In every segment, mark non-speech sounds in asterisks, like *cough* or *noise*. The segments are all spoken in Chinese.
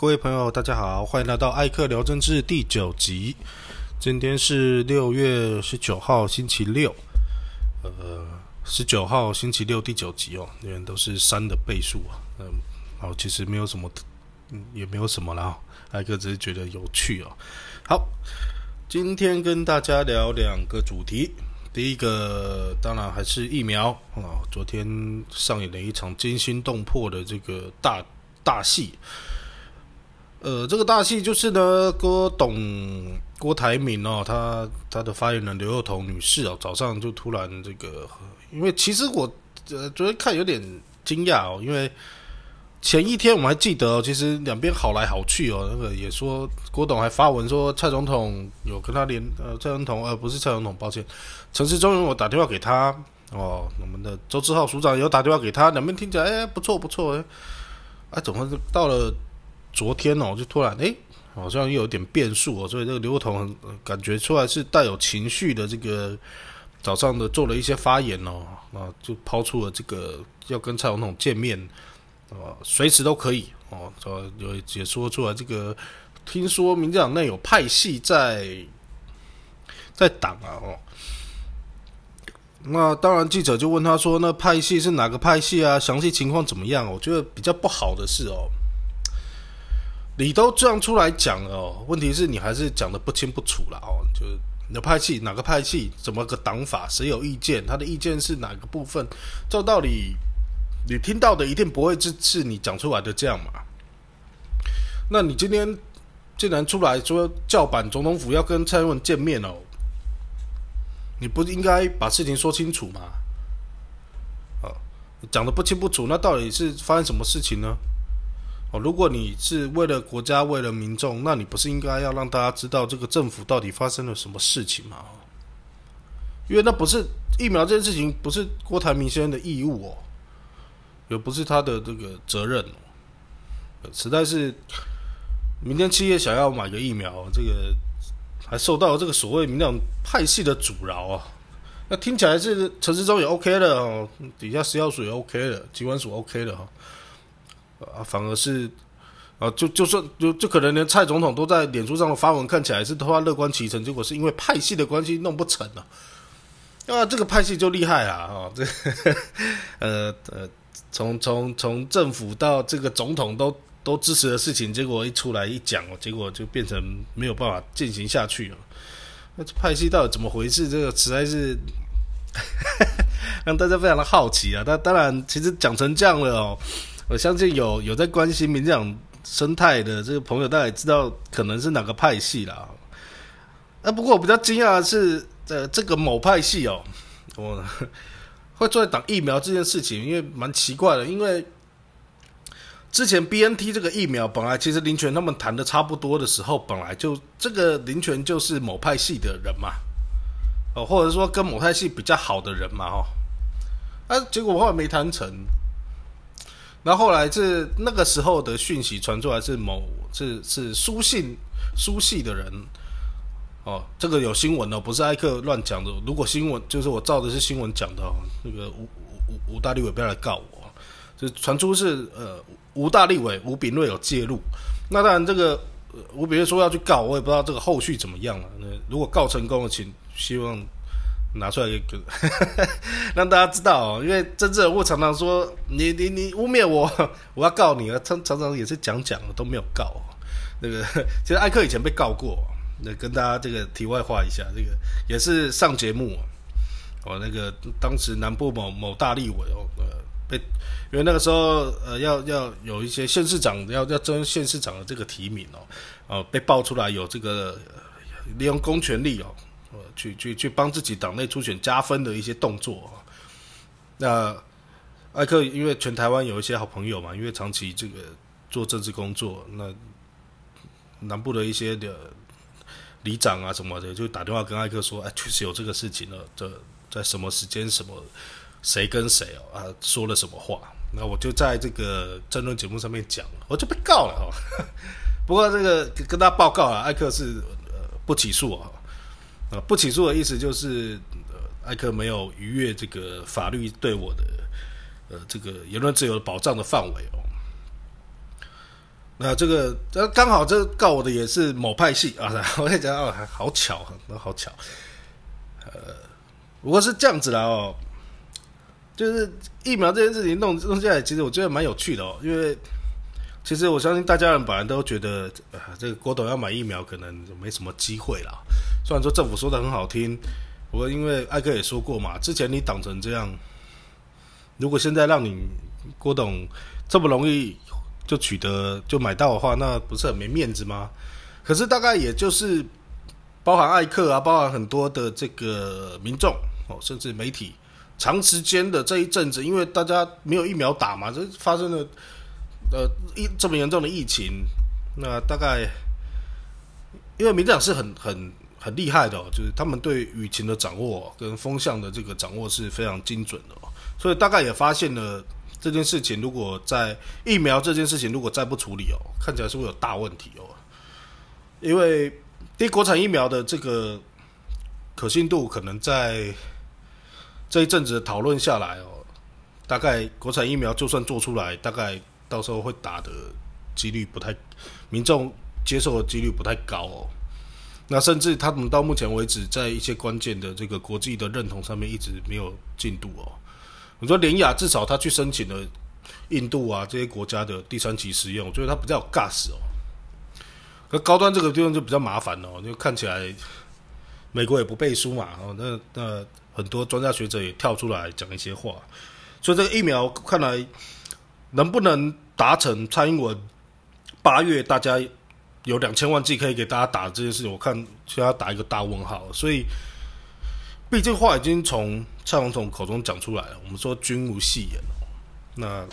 各位朋友，大家好，欢迎来到艾克聊政治第九集。今天是六月十九号，星期六。呃，十九号星期六第九集哦，因为都是三的倍数啊。嗯，好，其实没有什么，嗯，也没有什么啦。艾克只是觉得有趣哦。好，今天跟大家聊两个主题。第一个当然还是疫苗啊。昨天上演了一场惊心动魄的这个大大戏。呃，这个大戏就是呢，郭董郭台铭哦，他他的发言人刘幼彤女士哦，早上就突然这个，因为其实我呃昨天看有点惊讶哦，因为前一天我们还记得，其实两边好来好去哦，那个也说郭董还发文说蔡总统有跟他联呃蔡总统呃不是蔡总统，抱歉，陈世忠我打电话给他哦，我们的周志浩署长有打电话给他，两边听起来哎不错不错哎，啊怎么到了？昨天哦，就突然哎，好像又有点变数哦，所以这个刘同感觉出来是带有情绪的，这个早上的做了一些发言哦，啊，就抛出了这个要跟蔡总统见面，啊，随时都可以哦，有也说出来这个，听说民进党内有派系在在党啊哦，那当然记者就问他说，那派系是哪个派系啊？详细情况怎么样？我觉得比较不好的是哦。你都这样出来讲了哦，问题是你还是讲的不清不楚了哦，就是你的派系哪个派系，怎么个党法，谁有意见，他的意见是哪个部分？照道理，你听到的一定不会是是你讲出来的这样嘛？那你今天竟然出来说叫板总统府要跟蔡英文见面哦，你不应该把事情说清楚吗？啊，讲的不清不楚，那到底是发生什么事情呢？哦，如果你是为了国家、为了民众，那你不是应该要让大家知道这个政府到底发生了什么事情吗？因为那不是疫苗这件事情，不是郭台铭先生的义务哦，也不是他的这个责任哦，实在是明天企业想要买个疫苗，这个还受到这个所谓民党派系的阻挠啊。那听起来是陈时中也 OK 的哦，底下食药署也 OK 的，机关署 OK 的哈。啊，反而是啊，就就算就就可能连蔡总统都在脸书上的发文看起来是他乐观其成，结果是因为派系的关系弄不成了。啊，这个派系就厉害啊！哦，这 *laughs* 呃呃，从从从政府到这个总统都都支持的事情，结果一出来一讲哦，结果就变成没有办法进行下去了。那这派系到底怎么回事？这个实在是 *laughs* 让大家非常的好奇啊！但当然，其实讲成这样了哦。我相信有有在关心民进党生态的这个朋友，大概知道可能是哪个派系啦。啊，不过我比较惊讶的是，呃，这个某派系哦，我会做在挡疫苗这件事情，因为蛮奇怪的。因为之前 B N T 这个疫苗本来其实林权他们谈的差不多的时候，本来就这个林权就是某派系的人嘛，哦，或者说跟某派系比较好的人嘛，哦，啊，结果后来没谈成。然后来是那个时候的讯息传出来是某是是书信书系的人哦，这个有新闻哦，不是艾克乱讲的。如果新闻就是我照的是新闻讲的哦，那个吴吴吴大立伟不要来告我，就传出是呃吴大立伟吴炳瑞有介入。那当然这个吴炳瑞说要去告，我也不知道这个后续怎么样了。那如果告成功了，请希望。拿出来给 *laughs* 让大家知道哦，因为真正我常常说你你你污蔑我，我要告你啊！常常常也是讲讲都没有告。那个 *laughs* 其实艾克以前被告过，那跟大家这个题外话一下，这个也是上节目哦。那个当时南部某某大立委哦，呃，被因为那个时候呃要要有一些县市长要要争县市长的这个提名哦，哦被爆出来有这个利用公权力哦。呃，去去去帮自己党内初选加分的一些动作那艾克因为全台湾有一些好朋友嘛，因为长期这个做政治工作，那南部的一些的里长啊什么的，就打电话跟艾克说，哎，确实有这个事情了。这在什么时间、什么谁跟谁哦啊说了什么话？那我就在这个争论节目上面讲，我就被告了哈。*laughs* 不过这个跟大家报告啊，艾克是不起诉啊。啊，不起诉的意思就是，呃，艾克没有逾越这个法律对我的，呃，这个言论自由的保障的范围哦。那这个这刚好这告我的也是某派系啊，*laughs* 我跟你讲哦，好巧，那好巧。呃，不过是这样子啦哦，就是疫苗这件事情弄弄下来，其实我觉得蛮有趣的哦，因为其实我相信大家人本来都觉得啊，这个郭董要买疫苗可能就没什么机会啦。虽然说政府说的很好听，不过因为艾克也说过嘛，之前你挡成这样，如果现在让你郭董这么容易。就取得就买到的话，那不是很没面子吗？可是大概也就是包含艾克啊，包含很多的这个民众哦，甚至媒体，长时间的这一阵子，因为大家没有疫苗打嘛，这发生了呃疫这么严重的疫情，那大概因为民进党是很很很厉害的，就是他们对雨情的掌握跟风向的这个掌握是非常精准的哦，所以大概也发现了。这件事情如果在疫苗这件事情如果再不处理哦，看起来是会有大问题哦。因为第国产疫苗的这个可信度，可能在这一阵子讨论下来哦，大概国产疫苗就算做出来，大概到时候会打的几率不太，民众接受的几率不太高哦。那甚至他们到目前为止，在一些关键的这个国际的认同上面，一直没有进度哦。我说联雅至少他去申请了印度啊这些国家的第三期实验，我觉得他比较有 gas 哦。可高端这个地方就比较麻烦哦，就看起来美国也不背书嘛，哦，那那很多专家学者也跳出来讲一些话，所以这个疫苗看来能不能达成蔡英文八月大家有两千万剂可以给大家打这件事情，我看需要打一个大问号，所以。毕竟话已经从蔡总统口中讲出来了，我们说君无戏言那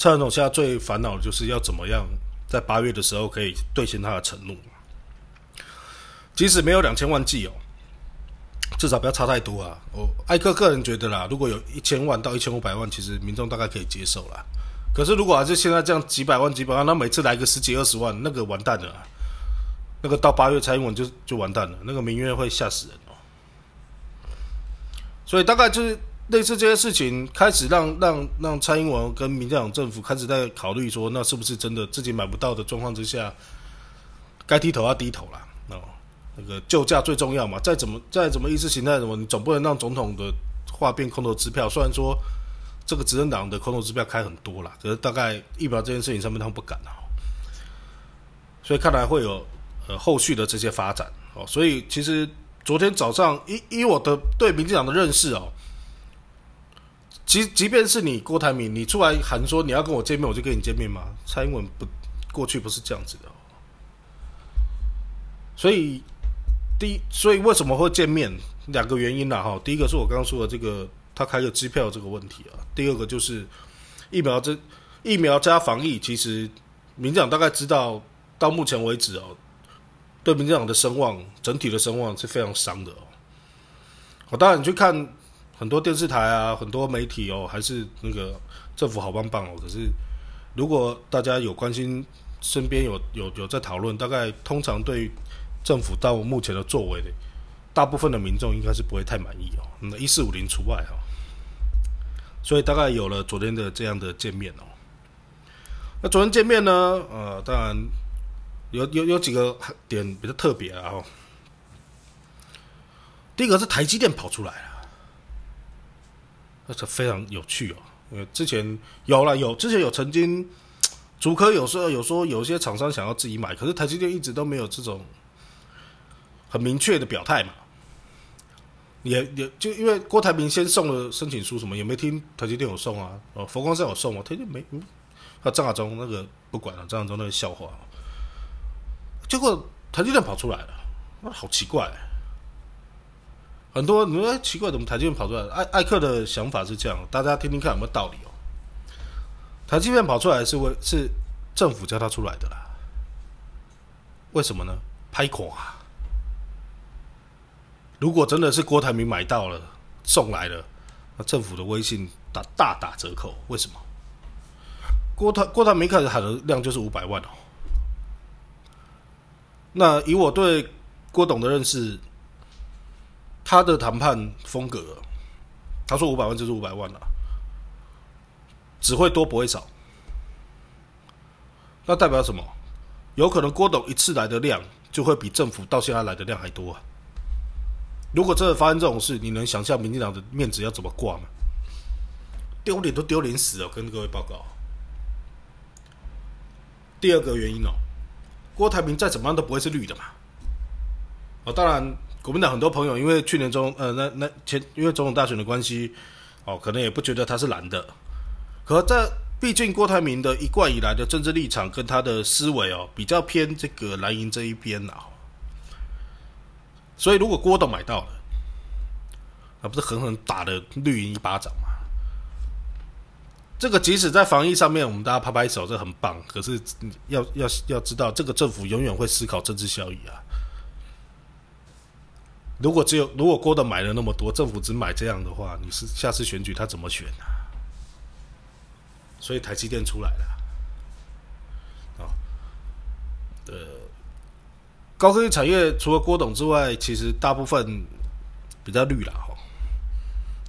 蔡总统现在最烦恼的就是要怎么样在八月的时候可以兑现他的承诺。即使没有两千万剂哦，至少不要差太多啊。我艾克个人觉得啦，如果有一千万到一千五百万，其实民众大概可以接受啦。可是如果还是现在这样几百万几百万，那每次来个十几二十万，那个完蛋了。那个到八月蔡英文就就完蛋了，那个民怨会吓死人哦。所以大概就是类似这些事情，开始让让让蔡英文跟民进党政府开始在考虑说，那是不是真的自己买不到的状况之下，该低头要低头了哦。那个救驾最重要嘛，再怎么再怎么意识形态什么，你总不能让总统的话变空头支票。虽然说这个执政党的空头支票开很多了，可是大概疫苗这件事情上面他们不敢啊。所以看来会有呃后续的这些发展哦。所以其实。昨天早上，以以我的对民进党的认识哦，即即便是你郭台铭，你出来喊说你要跟我见面，我就跟你见面吗？蔡英文不过去不是这样子的，所以第一所以为什么会见面？两个原因啦哈。第一个是我刚刚说的这个他开个机票这个问题啊，第二个就是疫苗这疫苗加防疫，其实民进党大概知道到目前为止哦。对民进党的声望，整体的声望是非常伤的哦。我当然你去看很多电视台啊，很多媒体哦，还是那个政府好棒棒哦。可是如果大家有关心，身边有有有在讨论，大概通常对政府到目前的作为，大部分的民众应该是不会太满意哦。那一四五零除外哈。所以大概有了昨天的这样的见面哦。那昨天见面呢，呃，当然。有有有几个点比较特别啊！哦，第一个是台积电跑出来了，那是非常有趣哦。因为之前有了有之前有曾经，*tsk* 主科有时候有说有些厂商想要自己买，可是台积电一直都没有这种很明确的表态嘛。也也就因为郭台铭先送了申请书，什么也没听台积电有送啊。哦，佛光山有送吗？台积没。那张亚中那个不管了，张亚中那个笑话。结果台积电跑出来了，那好奇怪。很多你说奇怪，怎么台积电跑出来？艾艾克的想法是这样，大家听听看有没有道理哦。台积电跑出来是为是政府叫他出来的啦。为什么呢？拍垮。如果真的是郭台铭买到了送来了，那政府的威信打大打折扣。为什么？郭台郭台铭开始喊的量就是五百万哦。那以我对郭董的认识，他的谈判风格，他说五百万就是五百万了，只会多不会少。那代表什么？有可能郭董一次来的量就会比政府到现在来的量还多啊！如果真的发生这种事，你能想象民进党的面子要怎么挂吗？丢脸都丢脸死了！跟各位报告。第二个原因哦，郭台铭再怎么样都不会是绿的嘛。哦，当然，国民党很多朋友因为去年中呃那那前因为总统大选的关系，哦，可能也不觉得他是蓝的。可这毕竟郭台铭的一贯以来的政治立场跟他的思维哦，比较偏这个蓝营这一边呐。所以如果郭董买到了，那不是狠狠打了绿营一巴掌吗？这个即使在防疫上面，我们大家拍拍手，这很棒。可是要要要知道，这个政府永远会思考政治效益啊。如果只有如果郭的买了那么多，政府只买这样的话，你是下次选举他怎么选啊？所以台积电出来了啊。呃，高科技产业除了郭董之外，其实大部分比较绿了哈。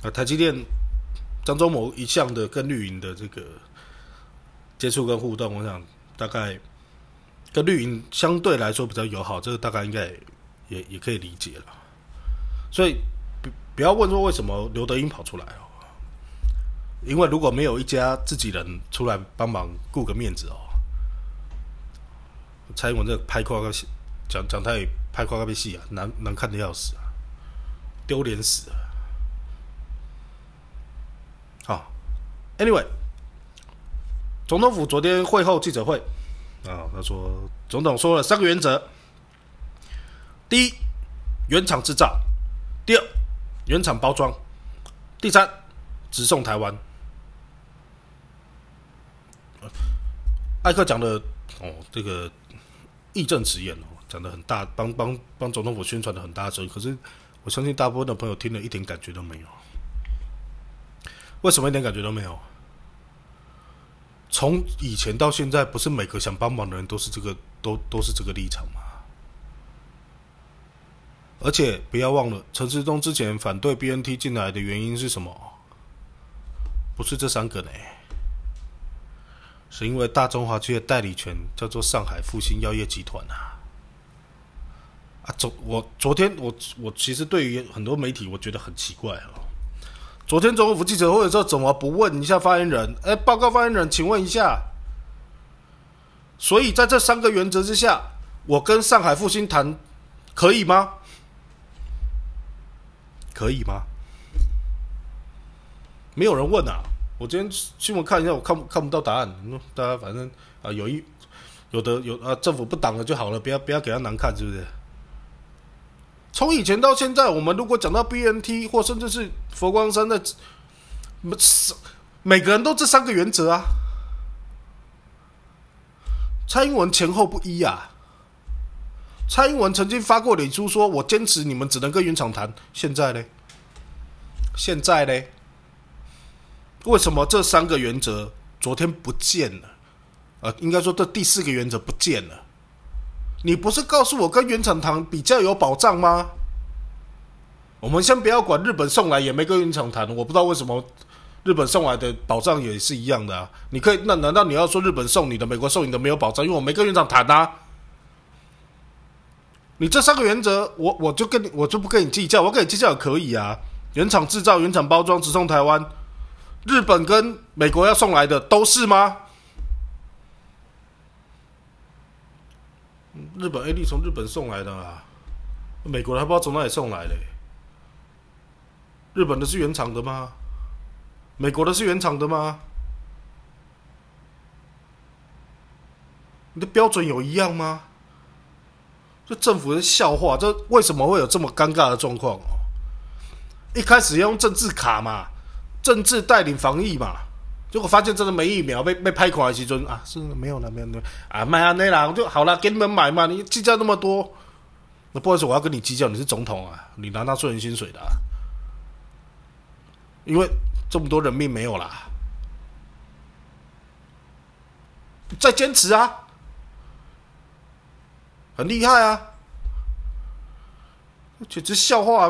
啊，台积电。张忠谋一向的跟绿营的这个接触跟互动，我想大概跟绿营相对来说比较友好，这个大概应该也也可以理解了。所以不不要问说为什么刘德英跑出来哦，因为如果没有一家自己人出来帮忙顾个面子哦，蔡英文这拍夸讲讲太拍夸个被戏啊，难难看的要死啊，丢脸死啊。好，Anyway，总统府昨天会后记者会啊，他说总统说了三个原则：第一，原厂制造；第二，原厂包装；第三，直送台湾。艾克讲的哦，这个义正辞严哦，讲的很大，帮帮帮总统府宣传的很大声，可是我相信大部分的朋友听了一点感觉都没有。为什么一点感觉都没有？从以前到现在，不是每个想帮忙的人都是这个，都都是这个立场吗？而且不要忘了，陈世忠之前反对 BNT 进来的原因是什么？不是这三个呢，是因为大中华区的代理权叫做上海复兴药业集团啊。啊，昨我昨天我我其实对于很多媒体，我觉得很奇怪哦。昨天总统府记者会的时候，怎么不问一下发言人？哎，报告发言人，请问一下。所以在这三个原则之下，我跟上海复兴谈可以吗？可以吗？没有人问啊！我今天新闻看一下，我看看不到答案。大家反正啊，有一有的有啊，政府不挡了就好了，不要不要给他难看，是不是？从以前到现在，我们如果讲到 BNT 或甚至是佛光山的，每个人都这三个原则啊。蔡英文前后不一啊。蔡英文曾经发过脸书说：“我坚持你们只能跟原厂谈。”现在呢？现在呢？为什么这三个原则昨天不见了？呃，应该说这第四个原则不见了。你不是告诉我跟原厂谈比较有保障吗？我们先不要管日本送来也没跟原厂谈，我不知道为什么日本送来的保障也是一样的？你可以那难道你要说日本送你的、美国送你的没有保障？因为我没跟原厂谈啊。你这三个原则，我我就跟你我就不跟你计较，我跟你计较也可以啊。原厂制造、原厂包装、直送台湾，日本跟美国要送来的都是吗？日本 A D 从日本送来的啊，美国还不知道从哪里送来的。日本的是原厂的吗？美国的是原厂的吗？你的标准有一样吗？这政府的笑话，这为什么会有这么尴尬的状况哦？一开始要用政治卡嘛，政治带领防疫嘛。结果发现真的没疫苗，被被拍垮的时阵啊，是没有了，没有了啊，买啊那啦，就好了，给你们买嘛，你计较那么多，那不好意思，我要跟你计较，你是总统啊，你拿纳税人薪水的，因为这么多人命没有啦，再坚持啊，很厉害啊，简直笑话，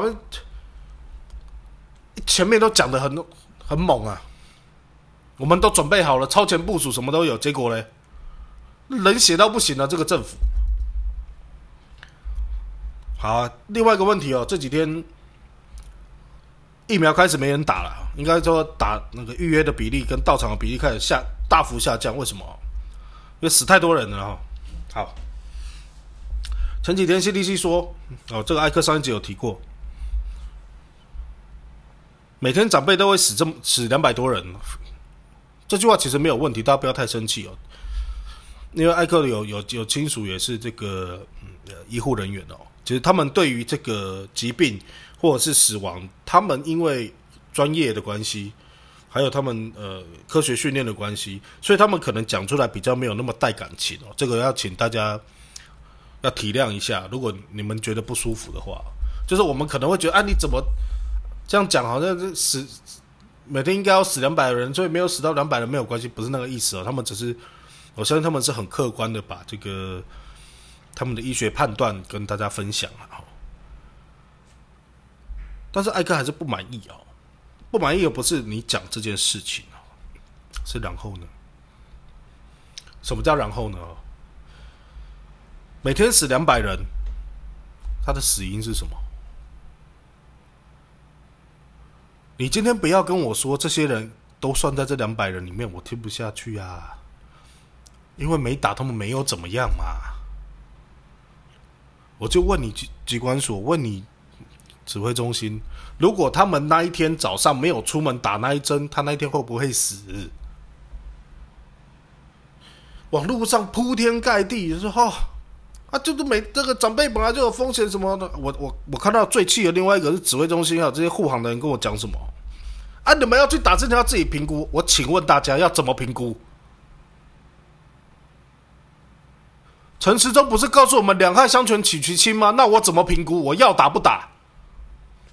前面都讲的很很猛啊。我们都准备好了，超前部署，什么都有。结果呢？冷血到不行了，这个政府。好，另外一个问题哦，这几天疫苗开始没人打了，应该说打那个预约的比例跟到场的比例开始下大幅下降，为什么？因为死太多人了哈。好，前几天 CDC 说，哦，这个艾克上一集有提过，每天长辈都会死这么死两百多人，这句话其实没有问题，大家不要太生气哦。因为艾克有有有亲属也是这个医护人员哦。其实他们对于这个疾病或者是死亡，他们因为专业的关系，还有他们呃科学训练的关系，所以他们可能讲出来比较没有那么带感情哦。这个要请大家要体谅一下。如果你们觉得不舒服的话，就是我们可能会觉得，啊，你怎么这样讲？好像是死每天应该要死两百人，所以没有死到两百人没有关系，不是那个意思哦。他们只是，我相信他们是很客观的把这个。他们的医学判断跟大家分享啊，但是艾克还是不满意哦，不满意又不是你讲这件事情哦，是然后呢？什么叫然后呢？每天死两百人，他的死因是什么？你今天不要跟我说这些人都算在这两百人里面，我听不下去啊，因为没打他们没有怎么样嘛。我就问你机机关所，问你指挥中心，如果他们那一天早上没有出门打那一针，他那一天会不会死？网络上铺天盖地说啊，就是每这个长辈本来就有风险什么的。我我我看到最气的另外一个是指挥中心啊，这些护航的人跟我讲什么啊？你们要去打针，要自己评估。我请问大家要怎么评估？陈时中不是告诉我们两害相权取其轻吗？那我怎么评估我要打不打？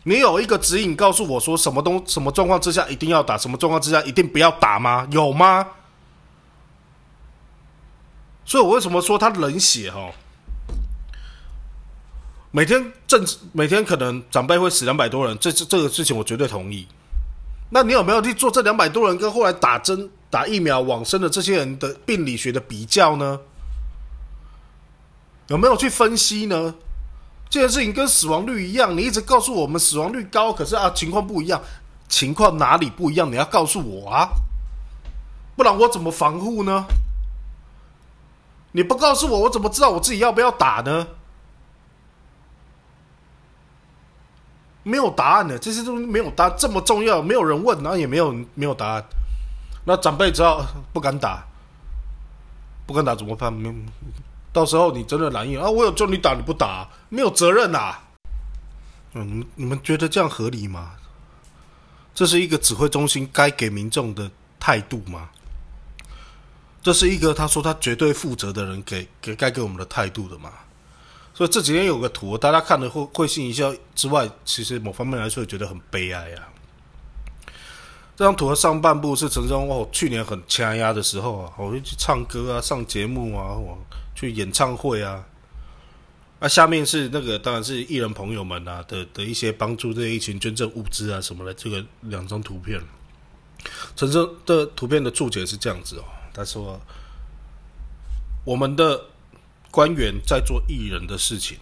你有一个指引告诉我说什么东什么状况之下一定要打，什么状况之下一定不要打吗？有吗？所以我为什么说他冷血哈？每天正每天可能长辈会死两百多人，这这这个事情我绝对同意。那你有没有去做这两百多人跟后来打针打疫苗往生的这些人的病理学的比较呢？有没有去分析呢？这件事情跟死亡率一样，你一直告诉我们死亡率高，可是啊情况不一样，情况哪里不一样？你要告诉我啊，不然我怎么防护呢？你不告诉我，我怎么知道我自己要不要打呢？没有答案的，这些东西没有答，这么重要，没有人问，然后也没有没有答案，那长辈只好不敢打，不敢打怎么办？没。到时候你真的难应啊！我有叫你打你不打，没有责任呐。嗯，你们觉得这样合理吗？这是一个指挥中心该给民众的态度吗？这是一个他说他绝对负责的人给给该给我们的态度的吗？所以这几天有个图，大家看了会会心一笑之外，其实某方面来说觉得很悲哀啊。这张图的上半部是陈忠哦，去年很掐压的时候啊，我会去唱歌啊，上节目啊，我。去演唱会啊，那下面是那个当然是艺人朋友们啊的的一些帮助这一群捐赠物资啊什么的，这个两张图片，陈生的图片的注解是这样子哦，他说我们的官员在做艺人的事情，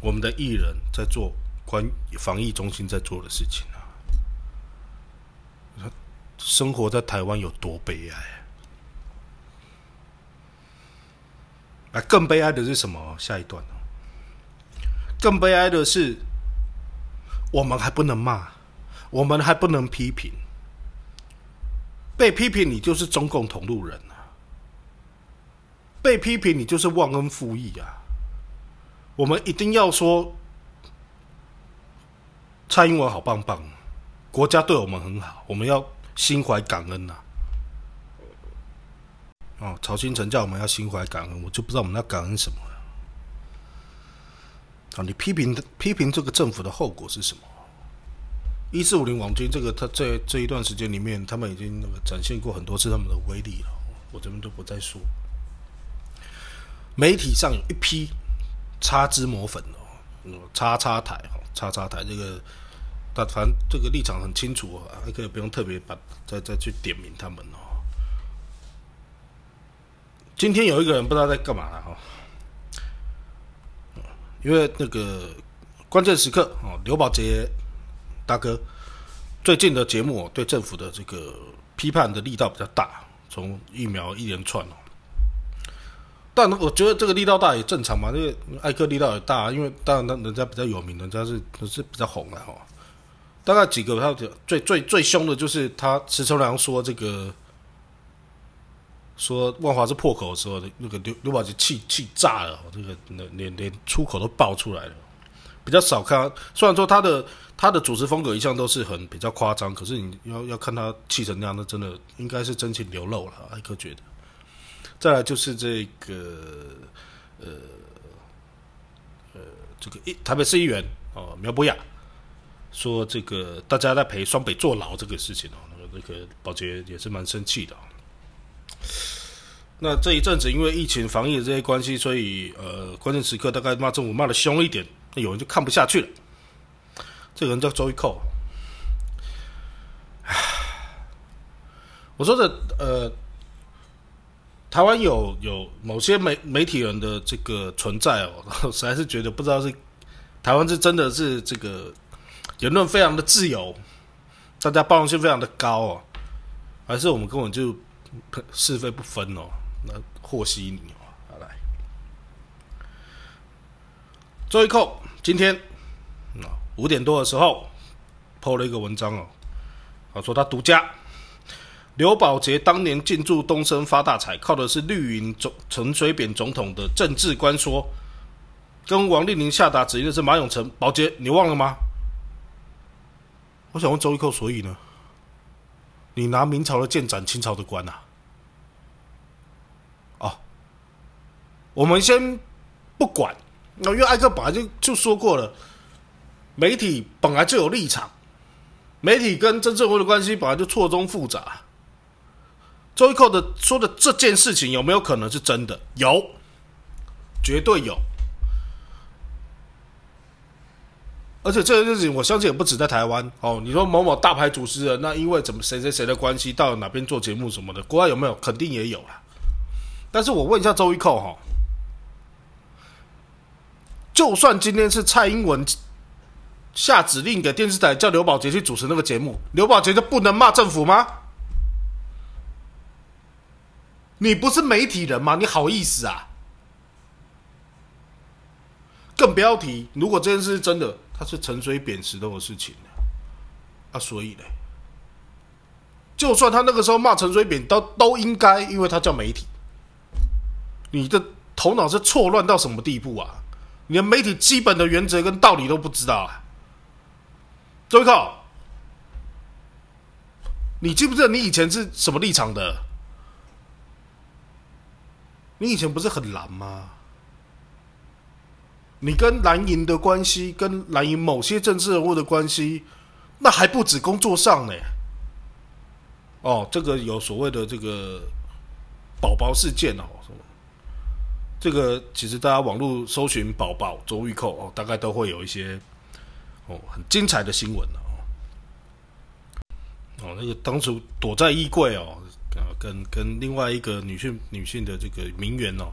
我们的艺人在做关防疫中心在做的事情啊，生活在台湾有多悲哀。啊，更悲哀的是什么？下一段哦，更悲哀的是，我们还不能骂，我们还不能批评，被批评你就是中共同路人，被批评你就是忘恩负义啊。我们一定要说，蔡英文好棒棒，国家对我们很好，我们要心怀感恩呐。哦，曹新成叫我们要心怀感恩，我就不知道我们要感恩什么了。啊，你批评批评这个政府的后果是什么？一四五零网军这个，他在这一段时间里面，他们已经那个展现过很多次他们的威力了，我这边都不再说。媒体上有一批擦脂抹粉哦，叉叉台哈，叉叉台这个，但反正这个立场很清楚啊，可以不用特别把再再去点名他们哦。今天有一个人不知道在干嘛了哈，因为那个关键时刻哦，刘宝杰大哥最近的节目对政府的这个批判的力道比较大，从疫苗一连串哦，但我觉得这个力道大也正常嘛，因为艾克力道也大，因为当然那人家比较有名，人家是是比较红的哈。大概几个他最最最凶的就是他石崇良说这个。说万华是破口的时候，那个刘刘宝杰气气炸了，这个连连出口都爆出来了。比较少看，虽然说他的他的主持风格一向都是很比较夸张，可是你要要看他气成那样，那真的应该是真情流露了。艾克觉得。再来就是这个呃呃这个一台北市议员哦苗博雅说这个大家在陪双北坐牢这个事情哦，那个那个宝杰也是蛮生气的。那这一阵子因为疫情防疫的这些关系，所以呃，关键时刻大概骂政府骂的凶一点，那有人就看不下去了。这个人叫周一蔻。我说的呃，台湾有有某些媒媒体人的这个存在哦，*laughs* 实在是觉得不知道是台湾是真的是这个言论非常的自由，大家包容性非常的高哦，还是我们根本就是非不分哦？那和稀泥哦，好来，周一扣今天啊五点多的时候，PO 了一个文章哦，说他独家刘宝杰当年进驻东升发大财，靠的是绿营总陈水扁总统的政治观说，跟王立宁下达指令的是马永成，宝杰你忘了吗？我想问周一扣，所以呢，你拿明朝的剑斩清朝的官呐？我们先不管，那因为艾克本来就就说过了，媒体本来就有立场，媒体跟真正会的关系本来就错综复杂。周一蔻的说的这件事情有没有可能是真的？有，绝对有。而且这件事情，我相信也不止在台湾哦。你说某某大牌主持人，那因为怎么谁谁谁的关系到哪边做节目什么的，国外有没有？肯定也有啦。但是我问一下周一蔻哈。就算今天是蔡英文下指令给电视台叫刘宝杰去主持那个节目，刘宝杰就不能骂政府吗？你不是媒体人吗？你好意思啊？更不要提，如果这件事是真的，他是陈水扁石头的事情啊，所以呢，就算他那个时候骂陈水扁，都都应该，因为他叫媒体。你的头脑是错乱到什么地步啊？你连媒体基本的原则跟道理都不知道啊！周一靠，你记不记得你以前是什么立场的？你以前不是很蓝吗？你跟蓝营的关系，跟蓝营某些政治人物的关系，那还不止工作上呢。哦，这个有所谓的这个宝宝事件哦。这个其实大家网络搜寻“宝宝周玉蔻”哦，大概都会有一些哦很精彩的新闻哦。哦，那个当初躲在衣柜哦，跟跟另外一个女性女性的这个名媛哦，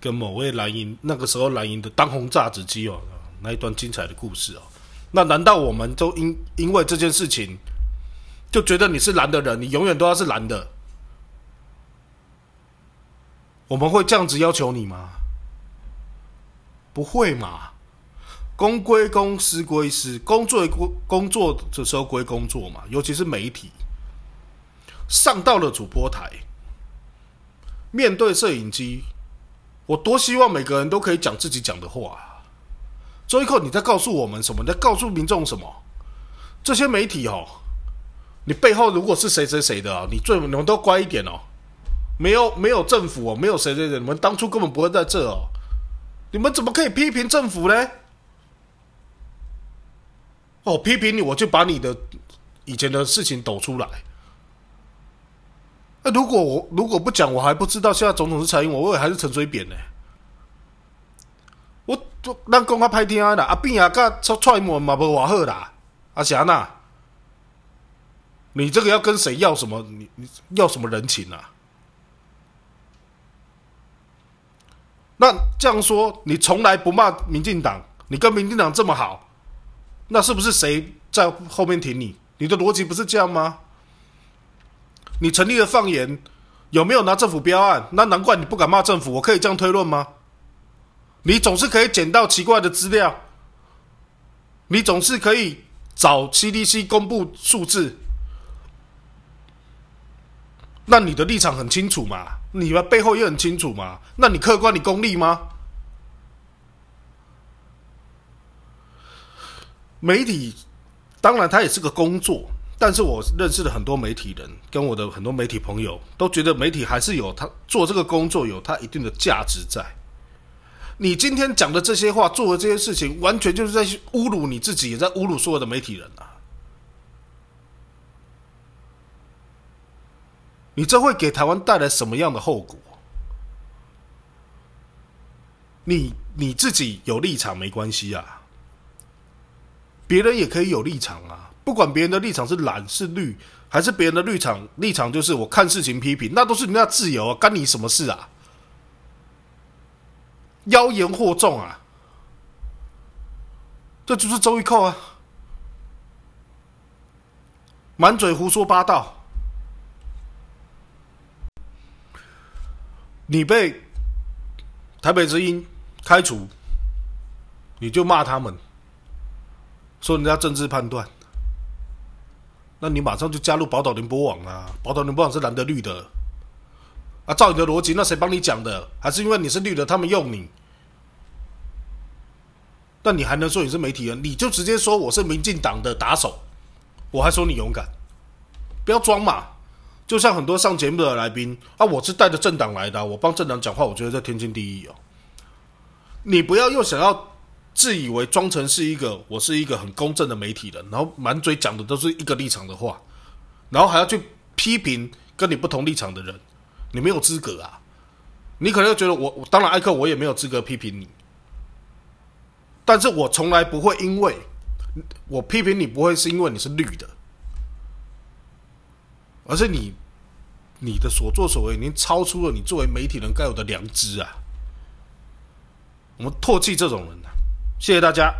跟某位蓝营那个时候蓝营的当红榨汁机哦，那一段精彩的故事哦。那难道我们都因因为这件事情就觉得你是蓝的人，你永远都要是蓝的？我们会这样子要求你吗？不会嘛，公归公，私归私，工作工工作的时候归工作嘛。尤其是媒体上到了主播台，面对摄影机，我多希望每个人都可以讲自己讲的话。周一扣，你在告诉我们什么？在告诉民众什么？这些媒体哦，你背后如果是谁谁谁的，你最你们都乖一点哦。没有没有政府哦，没有谁谁谁，你们当初根本不会在这哦，你们怎么可以批评政府呢？哦，批评你，我就把你的以前的事情抖出来。那如果我如果不讲，我还不知道现在总统是蔡英文，我以为还是陈水扁呢。我咱讲他拍听啦，阿扁啊，甲蔡英文嘛无话好啦，阿霞呐，你这个要跟谁要什么？你你要什么人情啊？那这样说，你从来不骂民进党，你跟民进党这么好，那是不是谁在后面挺你？你的逻辑不是这样吗？你成立了放言，有没有拿政府标案？那难怪你不敢骂政府。我可以这样推论吗？你总是可以捡到奇怪的资料，你总是可以找 CDC 公布数字，那你的立场很清楚嘛？你的背后也很清楚嘛？那你客观、你功利吗？媒体当然它也是个工作，但是我认识的很多媒体人，跟我的很多媒体朋友都觉得媒体还是有他做这个工作有他一定的价值在。你今天讲的这些话，做的这些事情，完全就是在侮辱你自己，也在侮辱所有的媒体人啊！你这会给台湾带来什么样的后果？你你自己有立场没关系啊，别人也可以有立场啊。不管别人的立场是蓝是绿，还是别人的立场立场就是我看事情批评，那都是人家自由啊，干你什么事啊？妖言惑众啊，这就是周玉蔻啊，满嘴胡说八道。你被台北之音开除，你就骂他们，说人家政治判断，那你马上就加入宝岛联播网啊！宝岛联播网是蓝的绿的啊！照你的逻辑，那谁帮你讲的？还是因为你是绿的，他们用你？那你还能说你是媒体人？你就直接说我是民进党的打手，我还说你勇敢，不要装嘛！就像很多上节目的来宾啊，我是带着政党来的，我帮政党讲话，我觉得这天经地义哦。你不要又想要自以为装成是一个我是一个很公正的媒体人，然后满嘴讲的都是一个立场的话，然后还要去批评跟你不同立场的人，你没有资格啊！你可能觉得我，当然艾克我也没有资格批评你，但是我从来不会因为我批评你，不会是因为你是绿的，而是你。你的所作所为已经超出了你作为媒体人该有的良知啊！我们唾弃这种人啊！谢谢大家。